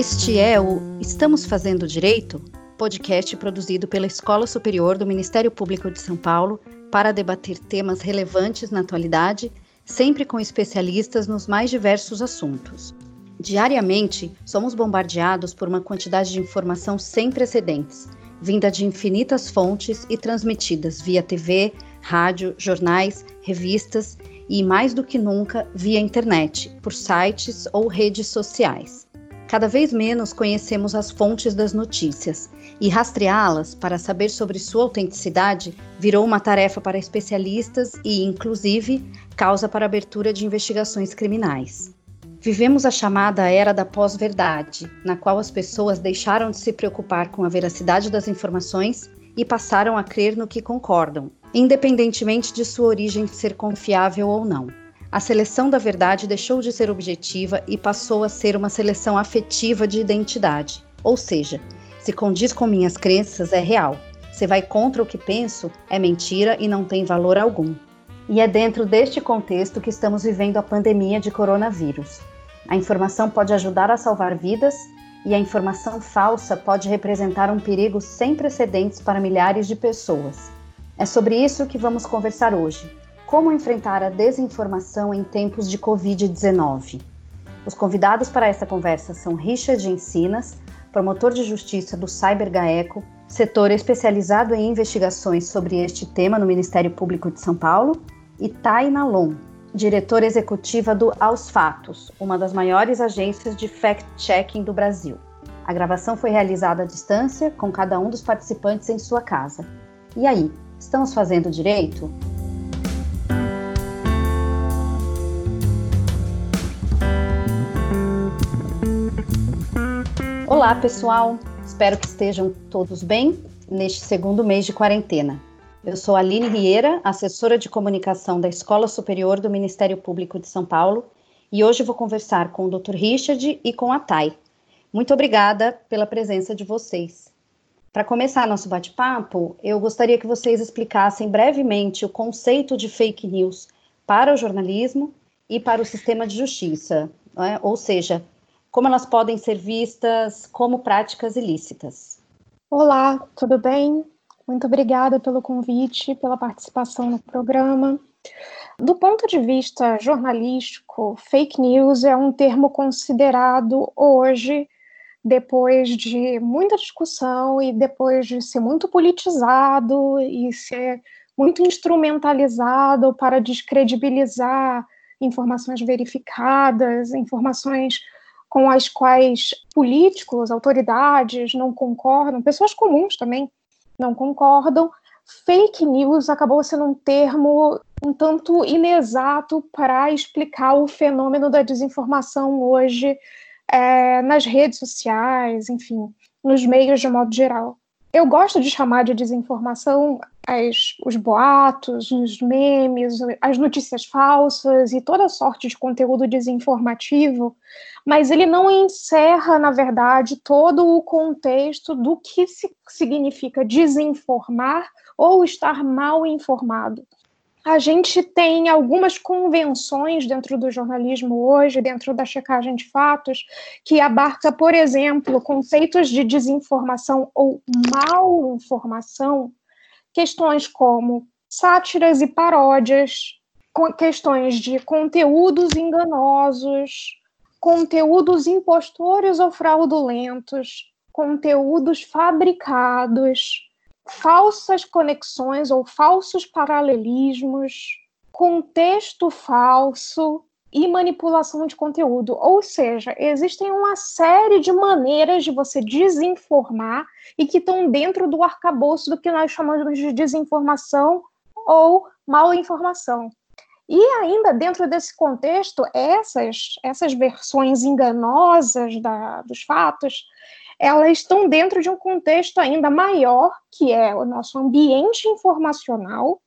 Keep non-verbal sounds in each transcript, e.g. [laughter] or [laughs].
Este é o Estamos Fazendo Direito, podcast produzido pela Escola Superior do Ministério Público de São Paulo para debater temas relevantes na atualidade, sempre com especialistas nos mais diversos assuntos. Diariamente, somos bombardeados por uma quantidade de informação sem precedentes, vinda de infinitas fontes e transmitidas via TV, rádio, jornais, revistas e, mais do que nunca, via internet, por sites ou redes sociais. Cada vez menos conhecemos as fontes das notícias e rastreá-las para saber sobre sua autenticidade virou uma tarefa para especialistas e, inclusive, causa para abertura de investigações criminais. Vivemos a chamada era da pós-verdade, na qual as pessoas deixaram de se preocupar com a veracidade das informações e passaram a crer no que concordam, independentemente de sua origem ser confiável ou não. A seleção da verdade deixou de ser objetiva e passou a ser uma seleção afetiva de identidade, ou seja, se condiz com minhas crenças é real, se vai contra o que penso é mentira e não tem valor algum. E é dentro deste contexto que estamos vivendo a pandemia de coronavírus. A informação pode ajudar a salvar vidas e a informação falsa pode representar um perigo sem precedentes para milhares de pessoas. É sobre isso que vamos conversar hoje. Como enfrentar a desinformação em tempos de Covid-19? Os convidados para esta conversa são Richard Encinas, promotor de justiça do CyberGaeco, setor especializado em investigações sobre este tema no Ministério Público de São Paulo, e Taina Lon, diretora executiva do Aos Fatos, uma das maiores agências de fact-checking do Brasil. A gravação foi realizada à distância, com cada um dos participantes em sua casa. E aí, estamos fazendo direito? Olá, pessoal! Espero que estejam todos bem neste segundo mês de quarentena. Eu sou Aline Rieira, assessora de comunicação da Escola Superior do Ministério Público de São Paulo, e hoje vou conversar com o Dr. Richard e com a Thay. Muito obrigada pela presença de vocês. Para começar nosso bate-papo, eu gostaria que vocês explicassem brevemente o conceito de fake news para o jornalismo e para o sistema de justiça, é? ou seja, como elas podem ser vistas como práticas ilícitas. Olá, tudo bem? Muito obrigada pelo convite, pela participação no programa. Do ponto de vista jornalístico, fake news é um termo considerado hoje, depois de muita discussão e depois de ser muito politizado e ser muito instrumentalizado para descredibilizar informações verificadas, informações com as quais políticos, autoridades não concordam, pessoas comuns também não concordam. Fake news acabou sendo um termo um tanto inexato para explicar o fenômeno da desinformação hoje é, nas redes sociais, enfim, nos meios de modo geral. Eu gosto de chamar de desinformação as, os boatos, os memes, as notícias falsas e toda sorte de conteúdo desinformativo, mas ele não encerra, na verdade, todo o contexto do que significa desinformar ou estar mal informado a gente tem algumas convenções dentro do jornalismo hoje, dentro da checagem de fatos, que abarca, por exemplo, conceitos de desinformação ou mal informação, questões como sátiras e paródias, questões de conteúdos enganosos, conteúdos impostores ou fraudulentos, conteúdos fabricados, falsas conexões ou falsos paralelismos, contexto falso e manipulação de conteúdo. Ou seja, existem uma série de maneiras de você desinformar e que estão dentro do arcabouço do que nós chamamos de desinformação ou mal informação. E ainda dentro desse contexto, essas, essas versões enganosas da, dos fatos, elas estão dentro de um contexto ainda maior, que é o nosso ambiente informacional,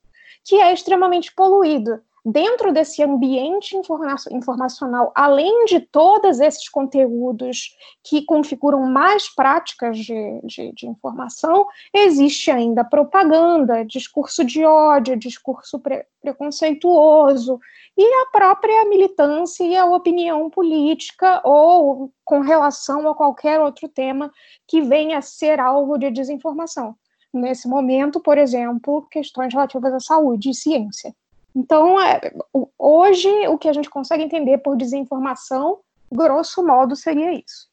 que é extremamente poluído. Dentro desse ambiente informa informacional, além de todos esses conteúdos que configuram mais práticas de, de, de informação, existe ainda propaganda, discurso de ódio, discurso pre preconceituoso, e a própria militância e a opinião política ou com relação a qualquer outro tema que venha a ser alvo de desinformação. Nesse momento, por exemplo, questões relativas à saúde e ciência. Então, é, hoje, o que a gente consegue entender por desinformação, grosso modo, seria isso.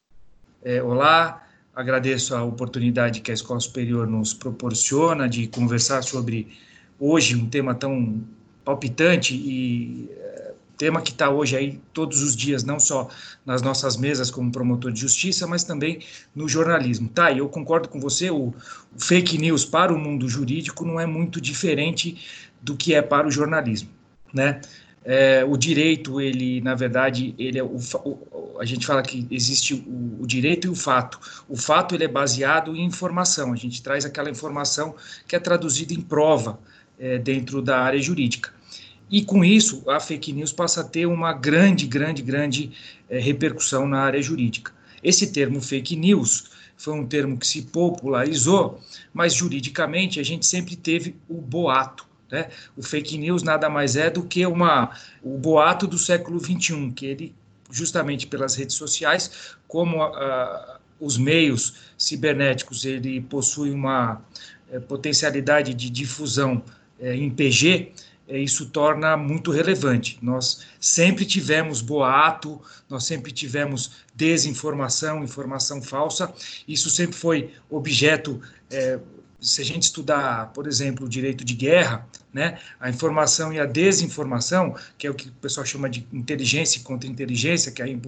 É, olá, agradeço a oportunidade que a Escola Superior nos proporciona de conversar sobre hoje um tema tão palpitante e é, tema que está hoje aí todos os dias, não só nas nossas mesas como promotor de justiça, mas também no jornalismo. Tá, eu concordo com você, o fake news para o mundo jurídico não é muito diferente do que é para o jornalismo, né? É, o direito, ele, na verdade, ele é o, o, a gente fala que existe o, o, direito e o fato. O fato ele é baseado em informação. A gente traz aquela informação que é traduzida em prova é, dentro da área jurídica. E com isso, a fake news passa a ter uma grande, grande, grande é, repercussão na área jurídica. Esse termo fake news foi um termo que se popularizou, mas juridicamente a gente sempre teve o boato né? O fake news nada mais é do que uma, o boato do século XXI, que ele, justamente pelas redes sociais, como uh, os meios cibernéticos, ele possui uma uh, potencialidade de difusão uh, em PG, eh, isso torna muito relevante. Nós sempre tivemos boato, nós sempre tivemos desinformação, informação falsa, isso sempre foi objeto eh, se a gente estudar, por exemplo, o direito de guerra, né, a informação e a desinformação, que é o que o pessoal chama de inteligência e contra-inteligência, que é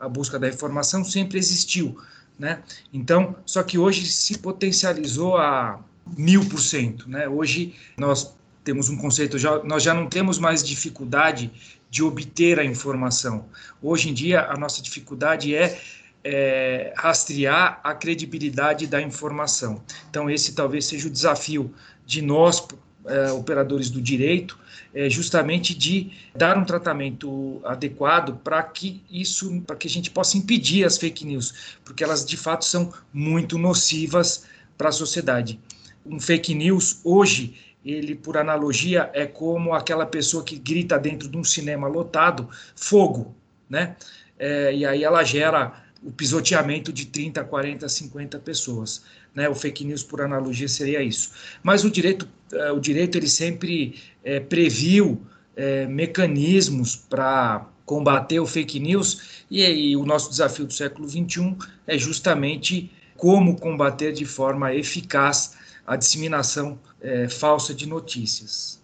a busca da informação, sempre existiu. Né? Então, só que hoje se potencializou a mil por cento. Né? Hoje nós temos um conceito, já, nós já não temos mais dificuldade de obter a informação. Hoje em dia, a nossa dificuldade é é, rastrear a credibilidade da informação. Então, esse talvez seja o desafio de nós, é, operadores do direito, é justamente de dar um tratamento adequado para que isso, para que a gente possa impedir as fake news, porque elas de fato são muito nocivas para a sociedade. Um fake news hoje ele, por analogia, é como aquela pessoa que grita dentro de um cinema lotado, fogo, né? É, e aí ela gera o pisoteamento de 30, 40, 50 pessoas. Né? O fake news, por analogia, seria isso. Mas o direito, uh, o direito ele sempre é, previu é, mecanismos para combater o fake news, e, e o nosso desafio do século XXI é justamente como combater de forma eficaz a disseminação é, falsa de notícias.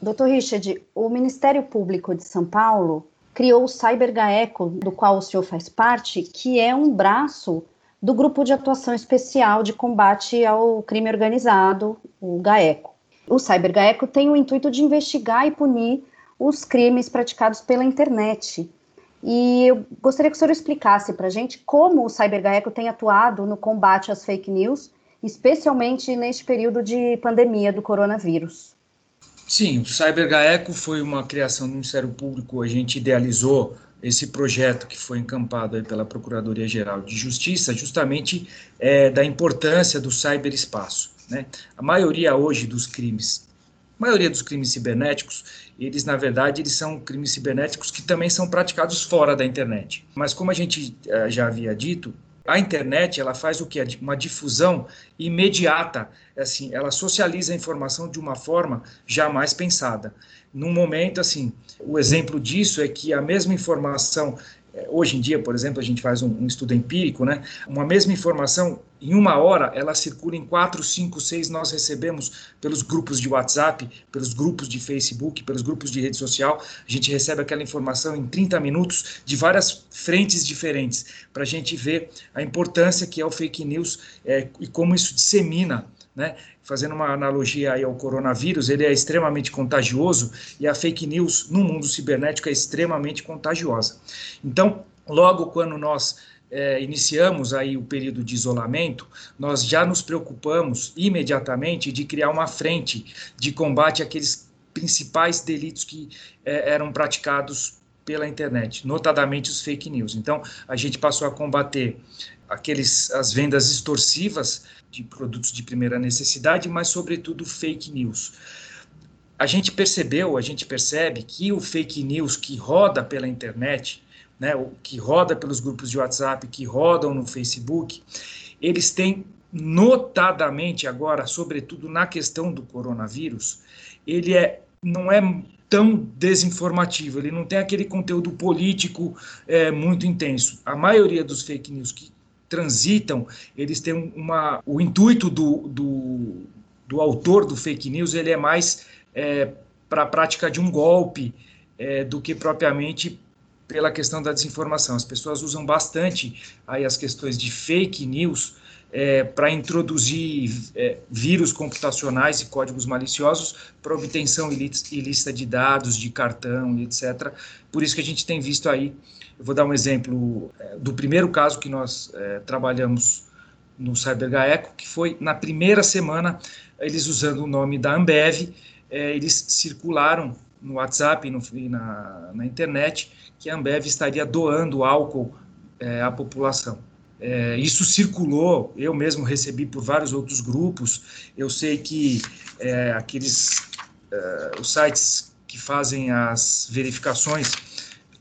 Doutor Richard, o Ministério Público de São Paulo criou o CyberGaeco, do qual o senhor faz parte, que é um braço do Grupo de Atuação Especial de Combate ao Crime Organizado, o GAECO. O CyberGaeco tem o intuito de investigar e punir os crimes praticados pela internet. E eu gostaria que o senhor explicasse para a gente como o CyberGaeco tem atuado no combate às fake news, especialmente neste período de pandemia do coronavírus. Sim, o CyberGaeco foi uma criação do Ministério Público, a gente idealizou esse projeto que foi encampado pela Procuradoria-Geral de Justiça, justamente é, da importância do cyberespaço. Né? A maioria hoje dos crimes, a maioria dos crimes cibernéticos, eles na verdade eles são crimes cibernéticos que também são praticados fora da internet. Mas como a gente uh, já havia dito, a internet ela faz o que uma difusão imediata. Assim ela socializa a informação de uma forma jamais pensada. Num momento assim o exemplo disso é que a mesma informação é, hoje em dia, por exemplo, a gente faz um, um, estudo empírico, né? Uma mesma informação, em uma hora, ela circula em quatro, cinco, seis, nós recebemos pelos grupos de WhatsApp, pelos grupos de Facebook, pelos grupos de rede social, a gente recebe aquela informação em 30 minutos de várias frentes diferentes, para a gente ver a importância que é o fake news é, e como isso dissemina né? Fazendo uma analogia ao coronavírus, ele é extremamente contagioso e a fake news no mundo cibernético é extremamente contagiosa. Então, logo quando nós é, iniciamos aí o período de isolamento, nós já nos preocupamos imediatamente de criar uma frente de combate àqueles principais delitos que é, eram praticados pela internet, notadamente os fake news. Então, a gente passou a combater aqueles as vendas extorsivas de produtos de primeira necessidade, mas sobretudo fake news. a gente percebeu, a gente percebe que o fake news que roda pela internet, né, que roda pelos grupos de WhatsApp, que rodam no Facebook, eles têm notadamente agora, sobretudo na questão do coronavírus, ele é não é tão desinformativo, ele não tem aquele conteúdo político é, muito intenso. A maioria dos fake news que transitam, eles têm uma. O intuito do, do, do autor do fake news ele é mais é, para a prática de um golpe é, do que propriamente pela questão da desinformação. As pessoas usam bastante aí as questões de fake news é, para introduzir é, vírus computacionais e códigos maliciosos para obtenção ilícita de dados, de cartão, etc. Por isso que a gente tem visto aí, eu vou dar um exemplo é, do primeiro caso que nós é, trabalhamos no CyberGaeco, que foi na primeira semana, eles usando o nome da Ambev, é, eles circularam no WhatsApp e na, na internet que a Ambev estaria doando álcool é, à população. É, isso circulou, eu mesmo recebi por vários outros grupos. Eu sei que aqueles os sites que fazem as verificações,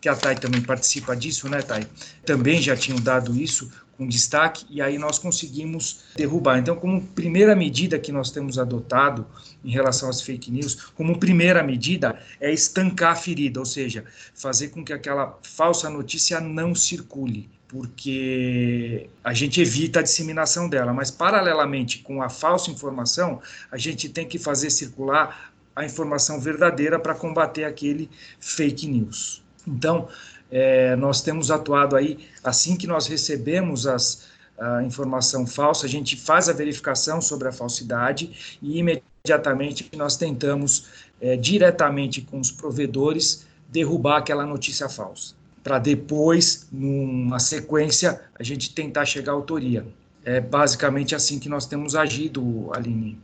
que a Thay também participa disso, né, Thay? Também já tinham dado isso com destaque e aí nós conseguimos derrubar. Então, como primeira medida que nós temos adotado em relação às fake news, como primeira medida é estancar a ferida, ou seja, fazer com que aquela falsa notícia não circule porque a gente evita a disseminação dela, mas paralelamente com a falsa informação, a gente tem que fazer circular a informação verdadeira para combater aquele fake news. Então, é, nós temos atuado aí, assim que nós recebemos as, a informação falsa, a gente faz a verificação sobre a falsidade e imediatamente nós tentamos é, diretamente com os provedores derrubar aquela notícia falsa para depois, numa sequência, a gente tentar chegar à autoria. É basicamente assim que nós temos agido, Aline.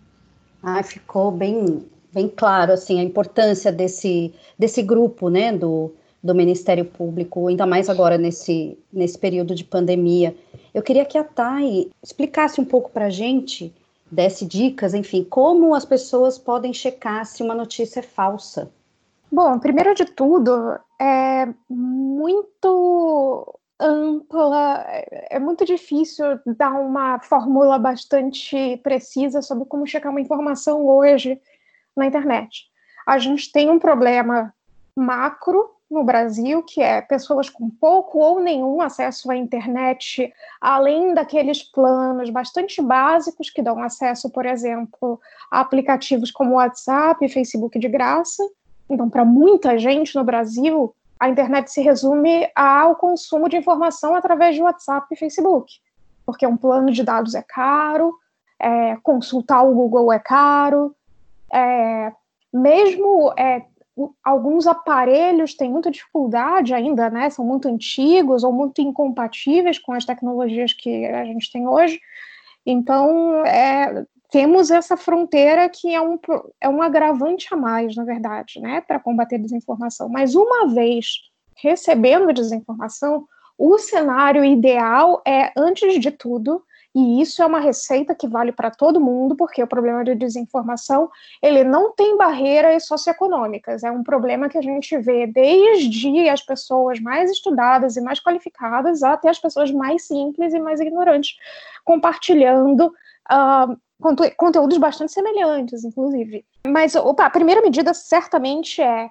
Ah, ficou bem, bem claro assim a importância desse, desse grupo, né, do, do Ministério Público, ainda mais agora nesse, nesse período de pandemia. Eu queria que a Thay explicasse um pouco para a gente, desse dicas, enfim, como as pessoas podem checar se uma notícia é falsa. Bom, primeiro de tudo, é muito ampla, é muito difícil dar uma fórmula bastante precisa sobre como checar uma informação hoje na internet. A gente tem um problema macro no Brasil, que é pessoas com pouco ou nenhum acesso à internet, além daqueles planos bastante básicos que dão acesso, por exemplo, a aplicativos como WhatsApp e Facebook de graça, então, para muita gente no Brasil, a internet se resume ao consumo de informação através de WhatsApp e Facebook, porque um plano de dados é caro, é, consultar o Google é caro, é, mesmo é, alguns aparelhos têm muita dificuldade ainda, né, são muito antigos ou muito incompatíveis com as tecnologias que a gente tem hoje. Então, é, temos essa fronteira que é um, é um agravante a mais, na verdade, né, para combater desinformação. Mas uma vez recebendo desinformação, o cenário ideal é, antes de tudo, e isso é uma receita que vale para todo mundo, porque o problema de desinformação, ele não tem barreiras socioeconômicas, é um problema que a gente vê desde as pessoas mais estudadas e mais qualificadas até as pessoas mais simples e mais ignorantes, compartilhando uh, conteúdos bastante semelhantes, inclusive. Mas opa, a primeira medida certamente é: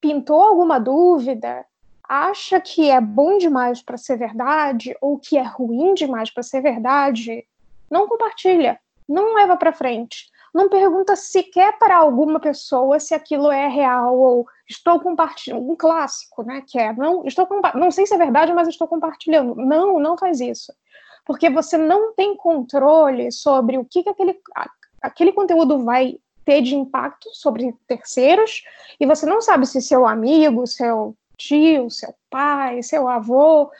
pintou alguma dúvida? Acha que é bom demais para ser verdade ou que é ruim demais para ser verdade? Não compartilha, não leva para frente. Não pergunta sequer para alguma pessoa se aquilo é real ou estou compartilhando. Um clássico, né? Que é não estou não sei se é verdade, mas estou compartilhando. Não, não faz isso porque você não tem controle sobre o que, que aquele, aquele conteúdo vai ter de impacto sobre terceiros, e você não sabe se seu amigo, seu tio, seu pai, seu avô,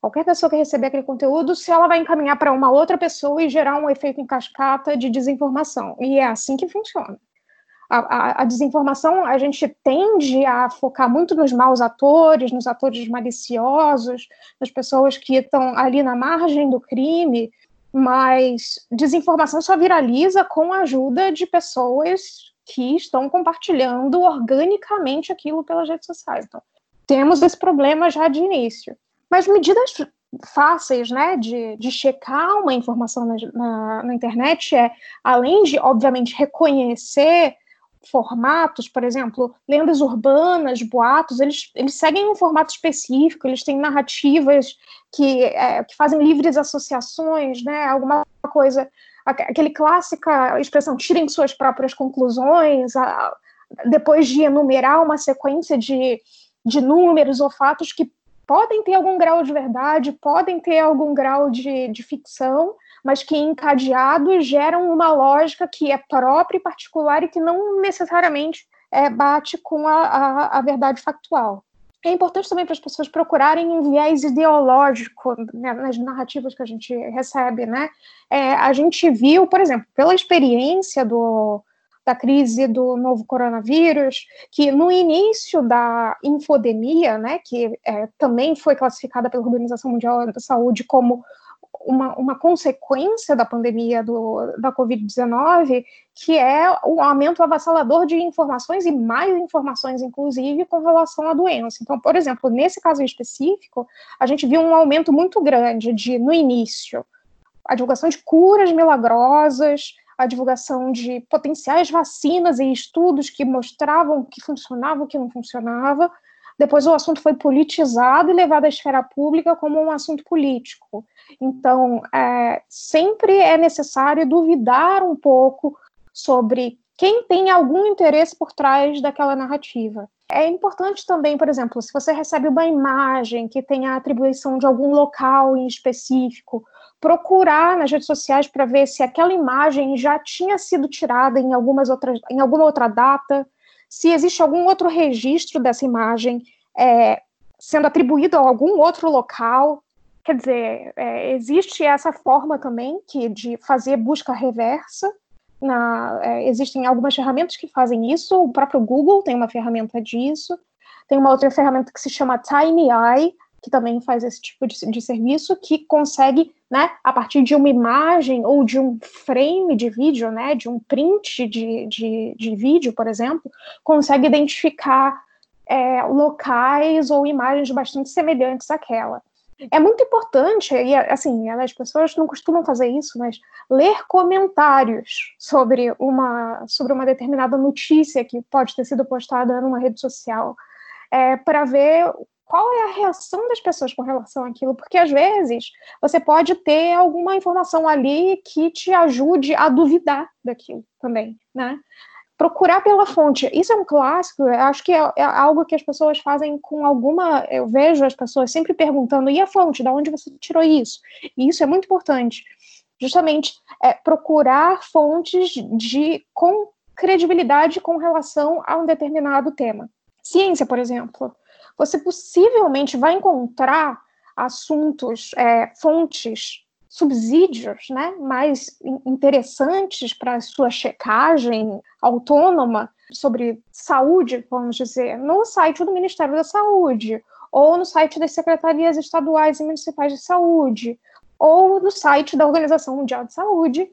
qualquer pessoa que receber aquele conteúdo, se ela vai encaminhar para uma outra pessoa e gerar um efeito em cascata de desinformação. E é assim que funciona a, a, a, desinformação, a gente tende a focar muito nos maus atores, nos atores maliciosos, nas pessoas que estão ali na margem do crime, mas desinformação só viraliza com a ajuda de pessoas que estão compartilhando organicamente aquilo pelas redes sociais. Então, temos esse problema já de início. Mas medidas fáceis né, de, de checar uma informação na, na, na internet é, além de, obviamente, reconhecer formatos, por exemplo, lendas urbanas, boatos, eles, eles seguem um formato específico, eles têm narrativas que, é, que fazem livres associações, né, alguma coisa, aquele clássica expressão, tirem suas próprias conclusões, a, depois de enumerar uma sequência de, de números ou fatos que podem ter algum grau de verdade, podem ter algum grau de, de ficção, mas que encadeados geram uma lógica que é própria e particular e que não necessariamente é, bate com a, a, a verdade factual. É importante também para as pessoas procurarem um viés ideológico né, nas narrativas que a gente recebe, né? É, a gente viu, por exemplo, pela experiência do, da crise do novo coronavírus, que no início da infodemia, né, que é, também foi classificada pela Organização Mundial da Saúde como uma, uma consequência da pandemia do, da Covid-19, que é o aumento avassalador de informações e mais informações, inclusive, com relação à doença. Então, por exemplo, nesse caso específico, a gente viu um aumento muito grande de, no início, a divulgação de curas milagrosas, a divulgação de potenciais vacinas e estudos que mostravam que funcionava o que não funcionava. Depois o assunto foi politizado e levado à esfera pública como um assunto político. Então, é, sempre é necessário duvidar um pouco sobre quem tem algum interesse por trás daquela narrativa. É importante também, por exemplo, se você recebe uma imagem que tem a atribuição de algum local em específico, procurar nas redes sociais para ver se aquela imagem já tinha sido tirada em, algumas outras, em alguma outra data, se existe algum outro registro dessa imagem é, sendo atribuído a algum outro local. Quer dizer, é, existe essa forma também que, de fazer busca reversa. Na, é, existem algumas ferramentas que fazem isso, o próprio Google tem uma ferramenta disso, tem uma outra ferramenta que se chama TinyEye, que também faz esse tipo de, de serviço, que consegue, né, a partir de uma imagem ou de um frame de vídeo, né, de um print de, de, de vídeo, por exemplo, consegue identificar é, locais ou imagens bastante semelhantes àquela. É muito importante, e assim, as pessoas não costumam fazer isso, mas ler comentários sobre uma, sobre uma determinada notícia que pode ter sido postada numa rede social, é, para ver qual é a reação das pessoas com relação àquilo, porque às vezes você pode ter alguma informação ali que te ajude a duvidar daquilo também, né? Procurar pela fonte, isso é um clássico, eu acho que é, é, algo que as pessoas fazem com alguma. Eu vejo as pessoas sempre perguntando: e a fonte, de onde você tirou isso? E isso é muito importante. Justamente é, procurar fontes de com credibilidade com relação a um determinado tema. Ciência, por exemplo você possivelmente vai encontrar assuntos, é, fontes, subsídios né, mais interessantes para a sua checagem autônoma sobre saúde, vamos dizer, no site do Ministério da Saúde, ou no site das secretarias estaduais e municipais de saúde, ou no site da Organização Mundial de Saúde,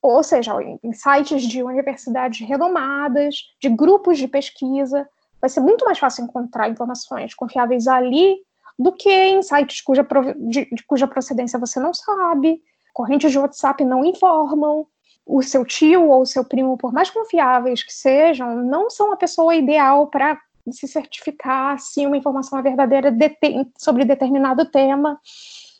ou seja, em sites de universidades renomadas, de grupos de pesquisa, vai ser muito mais fácil encontrar informações confiáveis ali do que em sites cuja, de, de cuja procedência você não sabe, correntes de WhatsApp não informam, o seu tio ou o seu primo, por mais confiáveis que sejam, não são a pessoa ideal para se certificar se uma informação é verdadeira sobre determinado tema.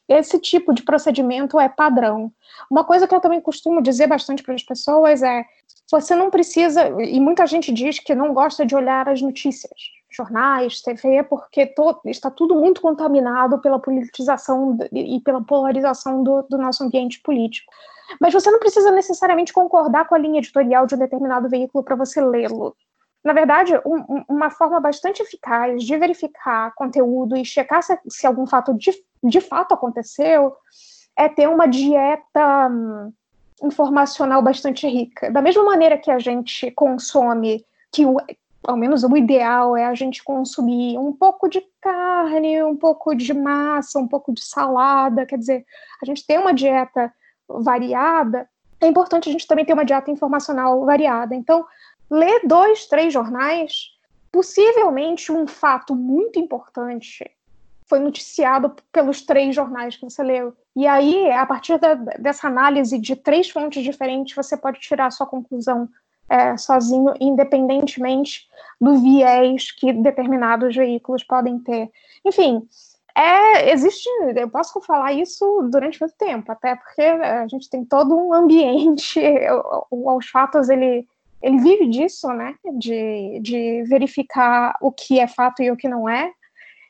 Esse tipo de procedimento é padrão. Uma coisa que eu também costumo dizer bastante para as pessoas é: você não precisa, e muita gente diz que não gosta de olhar as notícias, jornais, TV, porque to, está tudo muito contaminado pela politização e pela polarização do, do nosso ambiente político. Mas você não precisa necessariamente concordar com a linha editorial de um determinado veículo para você lê-lo. Na verdade, um, uma forma bastante eficaz de verificar conteúdo e checar se, se algum fato de, de fato aconteceu é ter uma dieta hum, informacional bastante rica. Da mesma maneira que a gente consome, que o, ao menos o ideal é a gente consumir um pouco de carne, um pouco de massa, um pouco de salada, quer dizer, a gente tem uma dieta variada, é importante a gente também ter uma dieta informacional variada. Então, lê dois, três jornais, possivelmente um fato muito importante foi noticiado pelos três jornais que você leu. E aí, a partir da, dessa análise de três fontes diferentes, você pode tirar a sua conclusão é, sozinho, independentemente do viés que determinados veículos podem ter. Enfim, é, existe, eu posso falar isso durante muito tempo, até porque a gente tem todo um ambiente, [laughs] o, os fatos ele, ele vive disso, né, de, de verificar o que é fato e o que não é,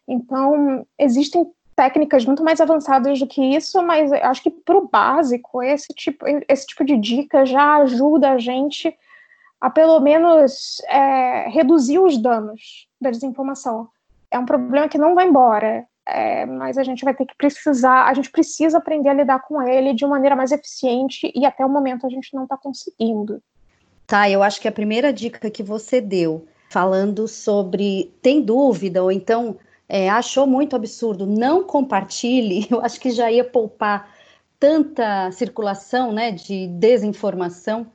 então existem técnicas muito mais avançadas do que isso, mas acho que para o básico, esse tipo, esse tipo de dica já ajuda a gente a pelo menos é, reduzir os danos da desinformação. É um problema que não vai embora, é, mas a gente vai ter que precisar, a gente precisa aprender a lidar com ele de maneira mais eficiente e até o momento a gente não está conseguindo. Tá, eu acho que a primeira dica que você deu, falando sobre tem dúvida ou então é, achou muito absurdo, não compartilhe, [laughs] eu acho que já ia poupar tanta circulação né, de desinformação.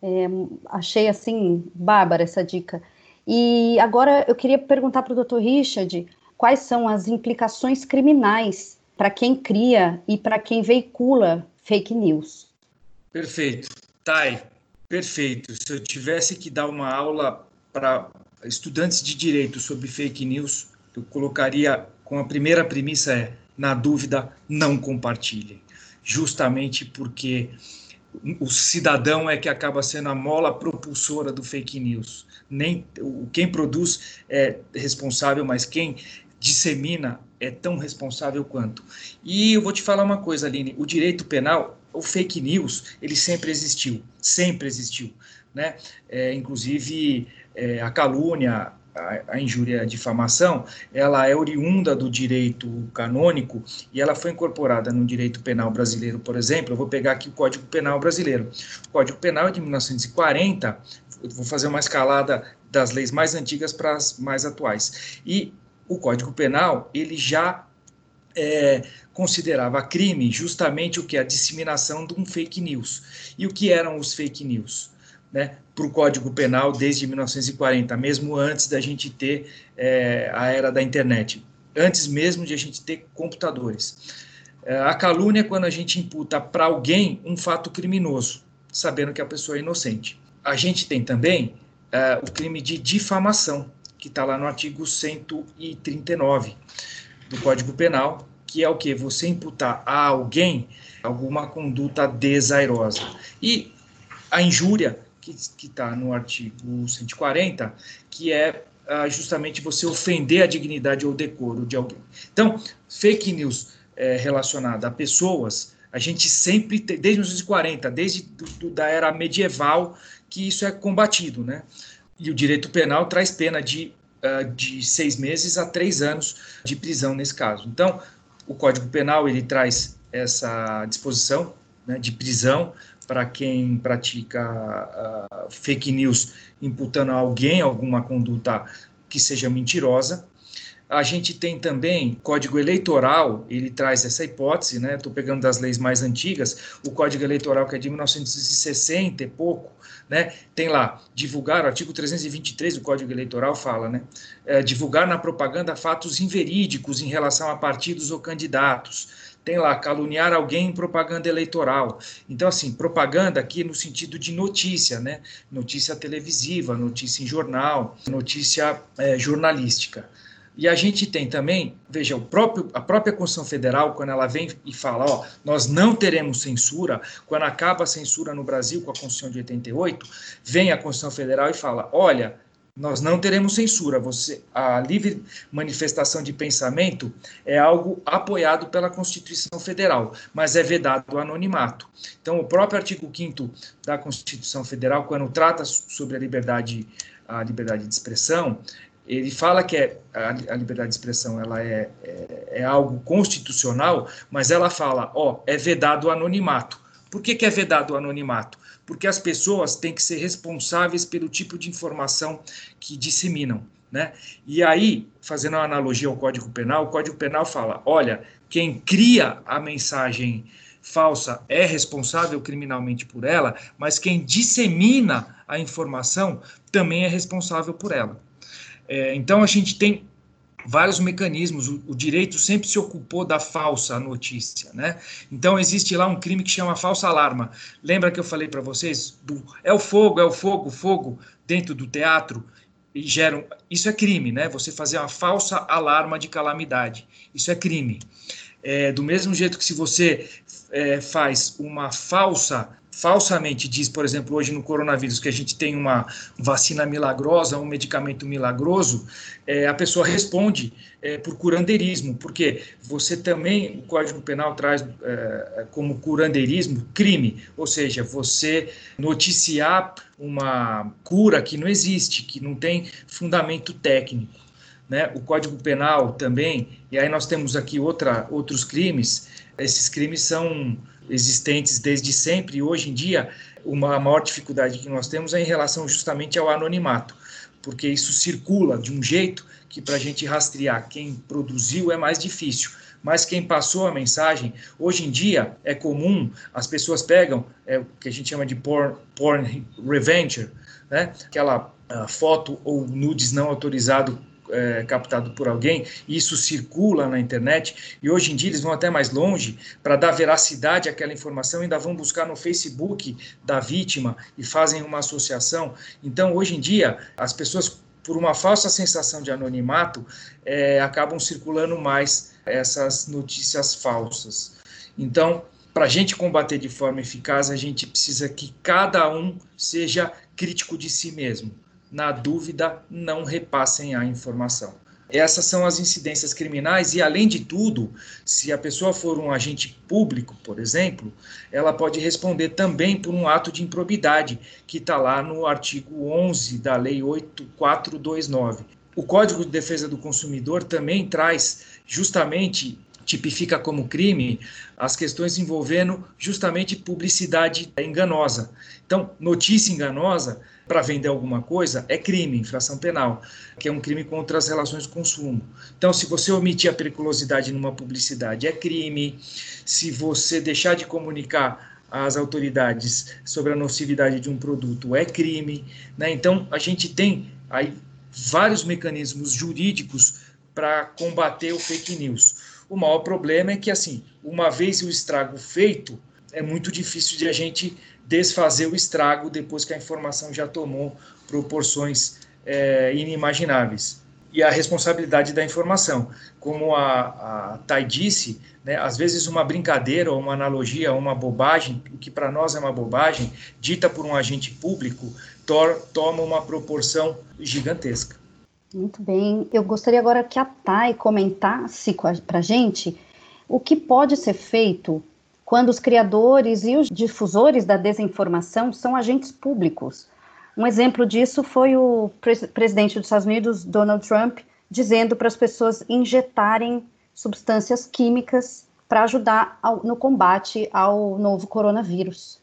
É, achei assim, bárbara essa dica. E agora eu queria perguntar para o doutor Richard quais são as implicações criminais para quem cria e para quem veicula fake news. Perfeito. Thay, perfeito. Se eu tivesse que dar uma aula para estudantes de direito sobre fake news, eu colocaria com a primeira premissa é, na dúvida, não compartilhem. Justamente porque o cidadão é que acaba sendo a mola propulsora do fake news. Nem quem produz é responsável, mas quem dissemina é tão responsável quanto. E eu vou te falar uma coisa, Aline, o direito penal, o fake news, ele sempre existiu, sempre existiu, né? É, inclusive é, a calúnia, a, injúria, a difamação, ela é oriunda do direito canônico e ela foi incorporada no direito penal brasileiro, por exemplo. Eu vou pegar aqui o Código Penal brasileiro. O Código Penal é de 1940. Eu vou fazer uma escalada das leis mais antigas para as mais atuais. E o Código Penal ele já é, considerava crime justamente o que a disseminação de um fake news. E o que eram os fake news? Né, para o Código Penal desde 1940, mesmo antes da gente ter é, a era da internet, antes mesmo de a gente ter computadores. É, a calúnia é quando a gente imputa para alguém um fato criminoso, sabendo que a pessoa é inocente. A gente tem também é, o crime de difamação, que está lá no artigo 139 do Código Penal, que é o que? Você imputar a alguém alguma conduta desairosa. E a injúria, que está no artigo 140, que é ah, justamente você ofender a dignidade ou decoro de alguém. Então, fake news é, relacionada a pessoas, a gente sempre, tem, desde 1940, desde do, do, da era medieval, que isso é combatido, né? E o direito penal traz pena de, uh, de seis meses a três anos de prisão nesse caso. Então, o Código Penal ele traz essa disposição né, de prisão para quem pratica uh, fake news imputando a alguém alguma conduta que seja mentirosa. A gente tem também Código Eleitoral, ele traz essa hipótese, né? Estou pegando das leis mais antigas, o Código Eleitoral que é de 1960 e pouco, né? Tem lá, divulgar, o artigo 323 do Código Eleitoral fala, né? É, divulgar na propaganda fatos inverídicos em relação a partidos ou candidatos. Tem lá, caluniar alguém em propaganda eleitoral. Então, assim, propaganda aqui no sentido de notícia, né? Notícia televisiva, notícia em jornal, notícia é, jornalística. E a gente tem também, veja, o próprio, a própria Constituição Federal, quando ela vem e fala, ó, nós não teremos censura, quando acaba a censura no Brasil com a Constituição de 88, vem a Constituição Federal e fala, olha, nós não teremos censura. Você, a livre manifestação de pensamento é algo apoiado pela Constituição Federal, mas é vedado o anonimato. Então, o próprio artigo 5 da Constituição Federal, quando trata sobre a liberdade, a liberdade de expressão, ele fala que é, a, liberdade de expressão ela é, é, é, algo constitucional, mas ela fala, ó, é vedado o anonimato. Por que, que é vedado o anonimato? Porque as pessoas têm que ser responsáveis pelo tipo de informação que disseminam. Né? E aí, fazendo uma analogia ao Código Penal, o Código Penal fala: olha, quem cria a mensagem falsa é responsável criminalmente por ela, mas quem dissemina a informação também é responsável por ela. É, então a gente tem vários mecanismos. O, o, direito sempre se ocupou da falsa notícia, né? Então existe lá um crime que chama falsa alarma. Lembra que eu falei para vocês do é o fogo, é o fogo, fogo dentro do teatro e geram. Isso é crime, né? Você fazer uma falsa alarma de calamidade. Isso é crime. É, do mesmo jeito que se você é, faz uma falsa falsamente diz, por exemplo, hoje no coronavírus, que a gente tem uma vacina milagrosa, um medicamento milagroso, é, a pessoa responde é, por curandeirismo, porque você também, o Código Penal traz é, como curandeirismo crime, ou seja, você noticiar uma cura que não existe, que não tem fundamento técnico. Né? O Código Penal também, e aí nós temos aqui outra, outros crimes, esses crimes são existentes desde sempre e hoje em dia uma maior dificuldade que nós temos é em relação justamente ao anonimato, porque isso circula de um jeito que para a gente rastrear quem produziu é mais difícil. Mas quem passou a mensagem, hoje em dia é comum, as pessoas pegam é, o que a gente chama de porn, porn revenge, né? aquela uh, foto ou nudes não autorizado é, captado por alguém, e isso circula na internet, e hoje em dia eles vão até mais longe para dar veracidade àquela informação, ainda vão buscar no Facebook da vítima e fazem uma associação. Então, hoje em dia, as pessoas, por uma falsa sensação de anonimato, é, acabam circulando mais essas notícias falsas. Então, para a gente combater de forma eficaz, a gente precisa que cada um seja crítico de si mesmo na dúvida, não repassem a informação. Essas são as incidências criminais, e além de tudo, se a pessoa for um agente público, por exemplo, ela pode responder também por um ato de improbidade, que está lá no artigo 11 da Lei 8429. O Código de Defesa do Consumidor também traz justamente tipifica como crime as questões envolvendo justamente publicidade enganosa. Então, notícia enganosa para vender alguma coisa é crime, infração penal, que é um crime contra as relações de consumo. Então, se você omitir a periculosidade numa publicidade, é crime. Se você deixar de comunicar às autoridades sobre a nocividade de um produto, é crime. Né? Então, a gente tem aí vários mecanismos jurídicos para combater o fake news. O maior problema é que, assim, uma vez o estrago feito, é muito difícil de a gente desfazer o estrago depois que a informação já tomou proporções é, inimagináveis. E a responsabilidade da informação. Como a, a Thay disse, né, às vezes uma brincadeira ou uma analogia, uma bobagem, o que para nós é uma bobagem, dita por um agente público, toma uma proporção gigantesca. Muito bem. Eu gostaria agora que a Thay comentasse para a gente o que pode ser feito quando os criadores e os difusores da desinformação são agentes públicos. Um exemplo disso foi o pre presidente dos Estados Unidos, Donald Trump, dizendo para as pessoas injetarem substâncias químicas para ajudar ao, no combate ao novo coronavírus.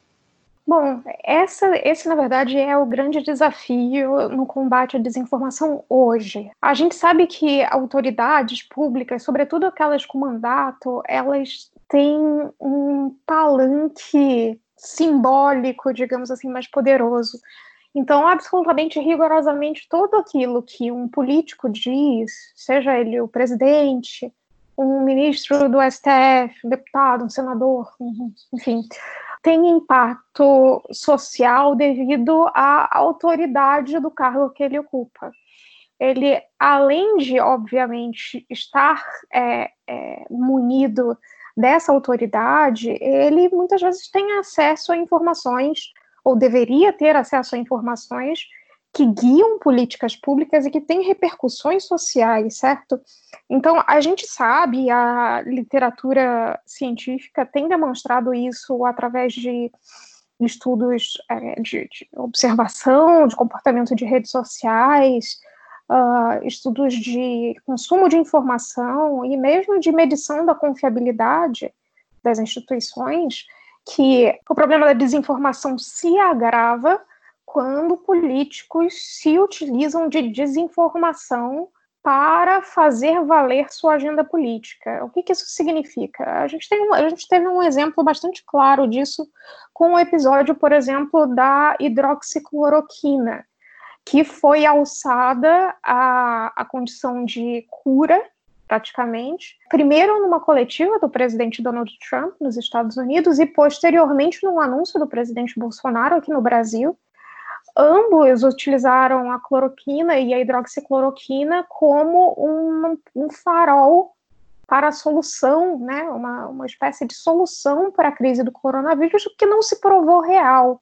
Bom, essa, esse, na verdade, é o grande desafio no combate à desinformação hoje. A gente sabe que autoridades públicas, sobretudo aquelas com mandato, elas têm um palanque simbólico, digamos assim, mais poderoso. Então, absolutamente, rigorosamente, tudo aquilo que um político diz, seja ele o presidente, um ministro do STF, um deputado, um senador, enfim, tem impacto social devido à autoridade do cargo que ele ocupa. Ele, além de, obviamente, estar é, é, munido dessa autoridade, ele muitas vezes tem acesso a informações, ou deveria ter acesso a informações que guiam políticas públicas e que têm repercussões sociais, certo? Então, a gente sabe, a literatura científica tem demonstrado isso através de estudos é, de, de, observação, de comportamento de redes sociais, uh, estudos de consumo de informação e mesmo de medição da confiabilidade das instituições, que o problema da desinformação se agrava quando políticos se utilizam de desinformação para fazer valer sua agenda política. O que, que isso significa? A gente, tem, a gente teve um exemplo bastante claro disso com o episódio, por exemplo, da hidroxicloroquina, que foi alçada à, à condição de cura, praticamente, primeiro numa coletiva do presidente Donald Trump nos Estados Unidos e posteriormente num anúncio do presidente Bolsonaro aqui no Brasil, ambos utilizaram a cloroquina e a hidroxicloroquina como um, um farol para a solução, né, uma, uma espécie de solução para a crise do coronavírus que não se provou real.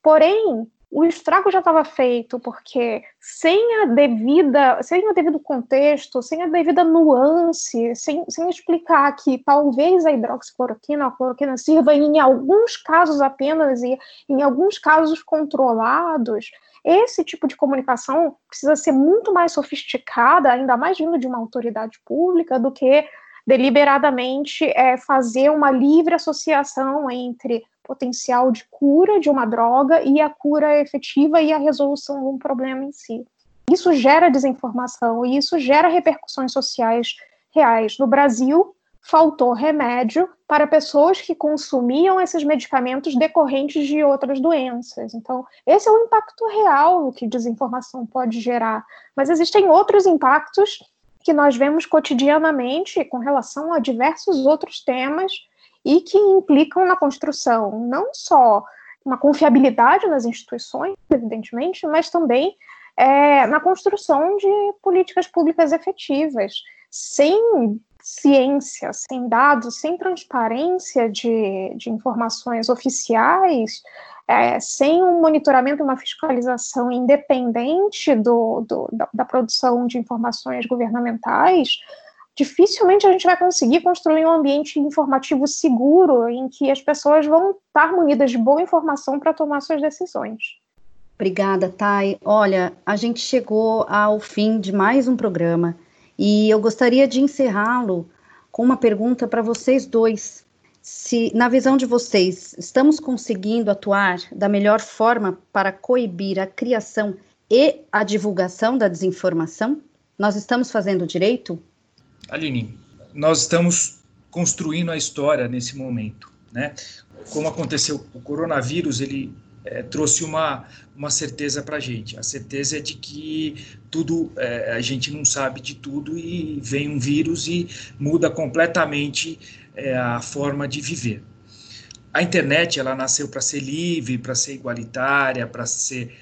Porém, o estrago já estava feito, porque sem a devida, sem o devido contexto, sem a devida nuance, sem, sem explicar que talvez a hidroxicloroquina, a cloroquina sirva em alguns casos apenas e em alguns casos controlados, esse tipo de comunicação precisa ser muito mais sofisticada, ainda mais vindo de uma autoridade pública, do que deliberadamente é, fazer uma livre associação entre potencial de cura de uma droga e a cura efetiva e a resolução de um problema em si. Isso gera desinformação e isso gera repercussões sociais reais. No Brasil, faltou remédio para pessoas que consumiam esses medicamentos decorrentes de outras doenças. Então, esse é o impacto real que desinformação pode gerar. Mas existem outros impactos que nós vemos cotidianamente com relação a diversos outros temas e que implicam na construção não só uma confiabilidade nas instituições, evidentemente, mas também é, na construção de políticas públicas efetivas. Sem ciência, sem dados, sem transparência de, de informações oficiais, é, sem um monitoramento, uma fiscalização independente do, do da, da produção de informações governamentais, dificilmente a gente vai conseguir construir um ambiente informativo seguro em que as pessoas vão estar munidas de boa informação para tomar suas decisões. Obrigada, Thay. Olha, a gente chegou ao fim de mais um programa e eu gostaria de encerrá-lo com uma pergunta para vocês dois. Se, na visão de vocês, estamos conseguindo atuar da melhor forma para coibir a criação e a divulgação da desinformação? Nós estamos fazendo direito? Aline, nós estamos construindo a história nesse momento, né? Como aconteceu o coronavírus, ele é, trouxe uma, uma certeza para a gente. A certeza é de que tudo é, a gente não sabe de tudo e vem um vírus e muda completamente é, a forma de viver. A internet ela nasceu para ser livre, para ser igualitária, para ser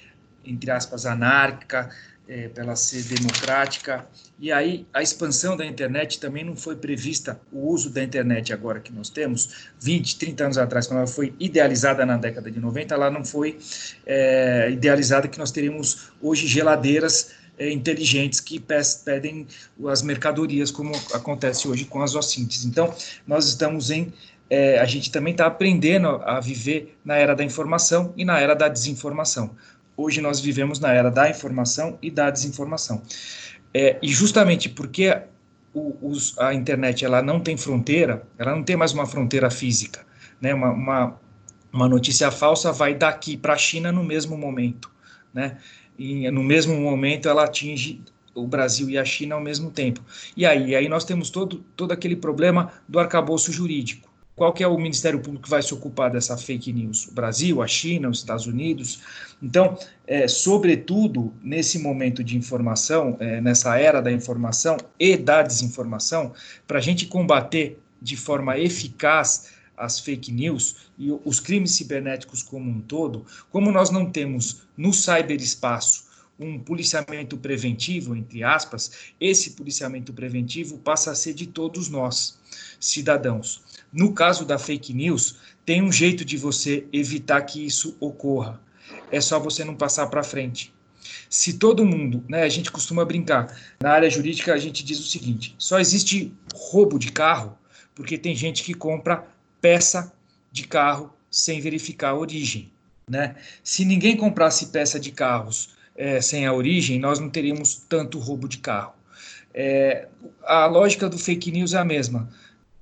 entre aspas anárquica, é, ela ser democrática. E aí a expansão da internet também não foi prevista, o uso da internet agora que nós temos, 20, 30 anos atrás, quando ela foi idealizada na década de 90, ela não foi é, idealizada que nós teríamos hoje geladeiras é, inteligentes que pedem as mercadorias, como acontece hoje com as OSINTs. Então, nós estamos em é, a gente também está aprendendo a viver na era da informação e na era da desinformação hoje nós vivemos na era da informação e da desinformação. É, e justamente porque o, os, a internet ela não tem fronteira, ela não tem mais uma fronteira física. Né? Uma, uma, uma notícia falsa vai daqui para a China no mesmo momento. Né? E no mesmo momento ela atinge o Brasil e a China ao mesmo tempo. E aí, aí nós temos todo, todo aquele problema do arcabouço jurídico. Qual que é o Ministério Público que vai se ocupar dessa fake news? O Brasil, a China, os Estados Unidos? Então, é, sobretudo nesse momento de informação, é, nessa era da informação e da desinformação, para a gente combater de forma eficaz as fake news e os crimes cibernéticos como um todo, como nós não temos no cyberespaço um policiamento preventivo, entre aspas, esse policiamento preventivo passa a ser de todos nós, cidadãos. No caso da fake news, tem um jeito de você evitar que isso ocorra. É só você não passar para frente. Se todo mundo, né, a gente costuma brincar, na área jurídica a gente diz o seguinte: só existe roubo de carro porque tem gente que compra peça de carro sem verificar a origem. Né? Se ninguém comprasse peça de carros é, sem a origem, nós não teríamos tanto roubo de carro. É, a lógica do fake news é a mesma.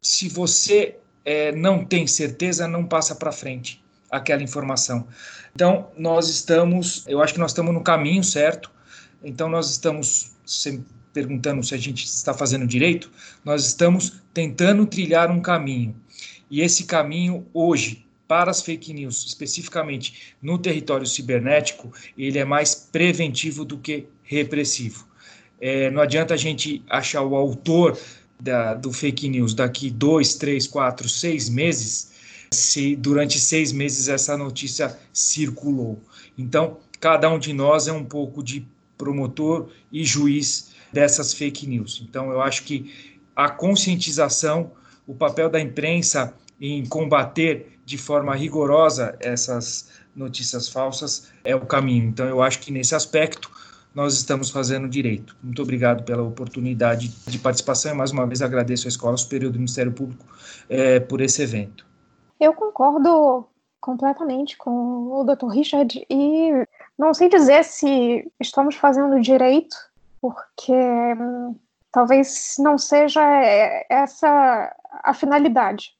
Se você é, não tem certeza, não passa para frente aquela informação. Então, nós estamos, eu acho que nós estamos no caminho certo, então nós estamos perguntando se a gente está fazendo direito, nós estamos tentando trilhar um caminho. E esse caminho, hoje, para as fake news, especificamente no território cibernético, ele é mais preventivo do que repressivo. É, não adianta a gente achar o autor da, do fake news daqui dois, três, quatro, seis meses, se durante seis meses essa notícia circulou. Então, cada um de nós é um pouco de promotor e juiz dessas fake news. Então, eu acho que a conscientização, o papel da imprensa em combater de forma rigorosa essas notícias falsas é o caminho. Então, eu acho que nesse aspecto nós estamos fazendo direito. Muito obrigado pela oportunidade de participação e mais uma vez agradeço à Escola Superior do Ministério Público é, por esse evento. Eu concordo completamente com o Dr. Richard e não sei dizer se estamos fazendo direito, porque hum, talvez não seja essa a finalidade.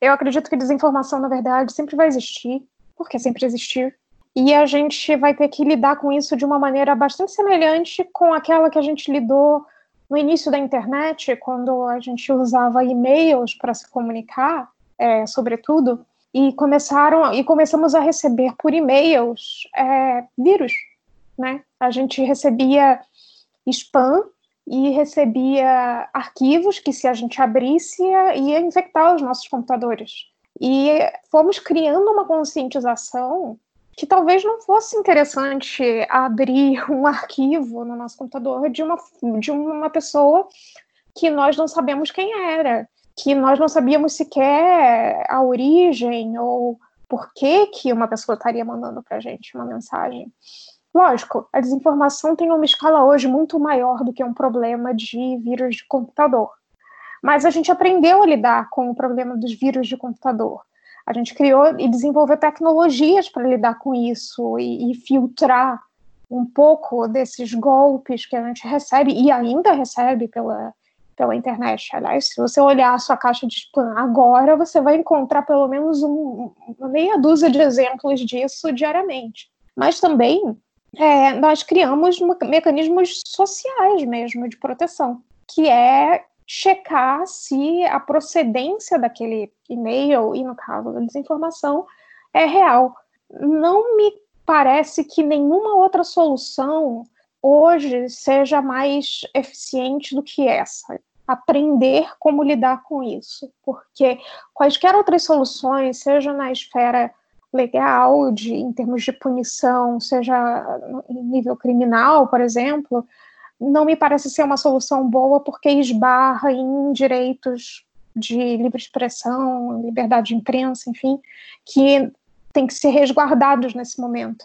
Eu acredito que desinformação, na verdade, sempre vai existir, porque sempre existiu, e a gente vai ter que lidar com isso de uma maneira bastante semelhante com aquela que a gente lidou no início da internet, quando a gente usava e-mails para se comunicar, é, sobretudo, e começaram e começamos a receber por e-mails é, vírus, né? A gente recebia spam e recebia arquivos que se a gente abrisse ia infectar os nossos computadores. E fomos criando uma conscientização que talvez não fosse interessante abrir [laughs] um arquivo no nosso computador de uma, de uma pessoa que nós não sabemos quem era que nós não sabíamos sequer a origem ou por que, que uma pessoa estaria mandando para a gente uma mensagem. Lógico, a desinformação tem uma escala hoje muito maior do que um problema de vírus de computador. Mas a gente aprendeu a lidar com o problema dos vírus de computador. A gente criou e desenvolveu tecnologias para lidar com isso e, e filtrar um pouco desses golpes que a gente recebe e ainda recebe pela, pela internet. Aliás, se você olhar a sua caixa de spam agora, você vai encontrar pelo menos um, uma meia dúzia de exemplos disso diariamente. Mas também é, nós criamos mecanismos sociais mesmo de proteção, que é checar se a procedência daquele e-mail, e no caso da desinformação, é real. Não me parece que nenhuma outra solução hoje seja mais eficiente do que essa. Aprender como lidar com isso, porque quaisquer outras soluções, seja na esfera legal, de, em termos de punição, seja em nível criminal, por exemplo, não me parece ser uma solução boa porque esbarra em direitos de livre expressão, liberdade de imprensa, enfim, que tem que ser resguardados nesse momento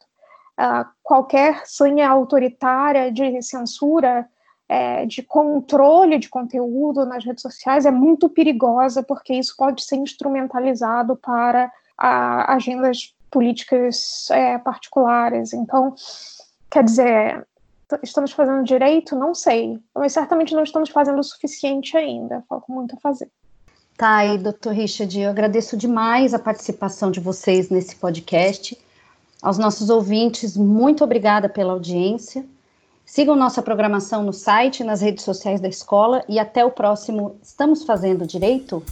uh, qualquer senha autoritária de censura, é, de controle de conteúdo nas redes sociais é muito perigosa, porque isso pode ser instrumentalizado para a, agendas políticas é, particulares. Então, quer dizer, estamos fazendo direito? Não sei, mas certamente não estamos fazendo o suficiente ainda, falta muito a fazer. Tá, e doutor Richard, eu agradeço demais a participação de vocês nesse podcast. Aos nossos ouvintes, muito obrigada pela audiência. Sigam nossa programação no site, nas redes sociais da escola e até o próximo Estamos Fazendo Direito?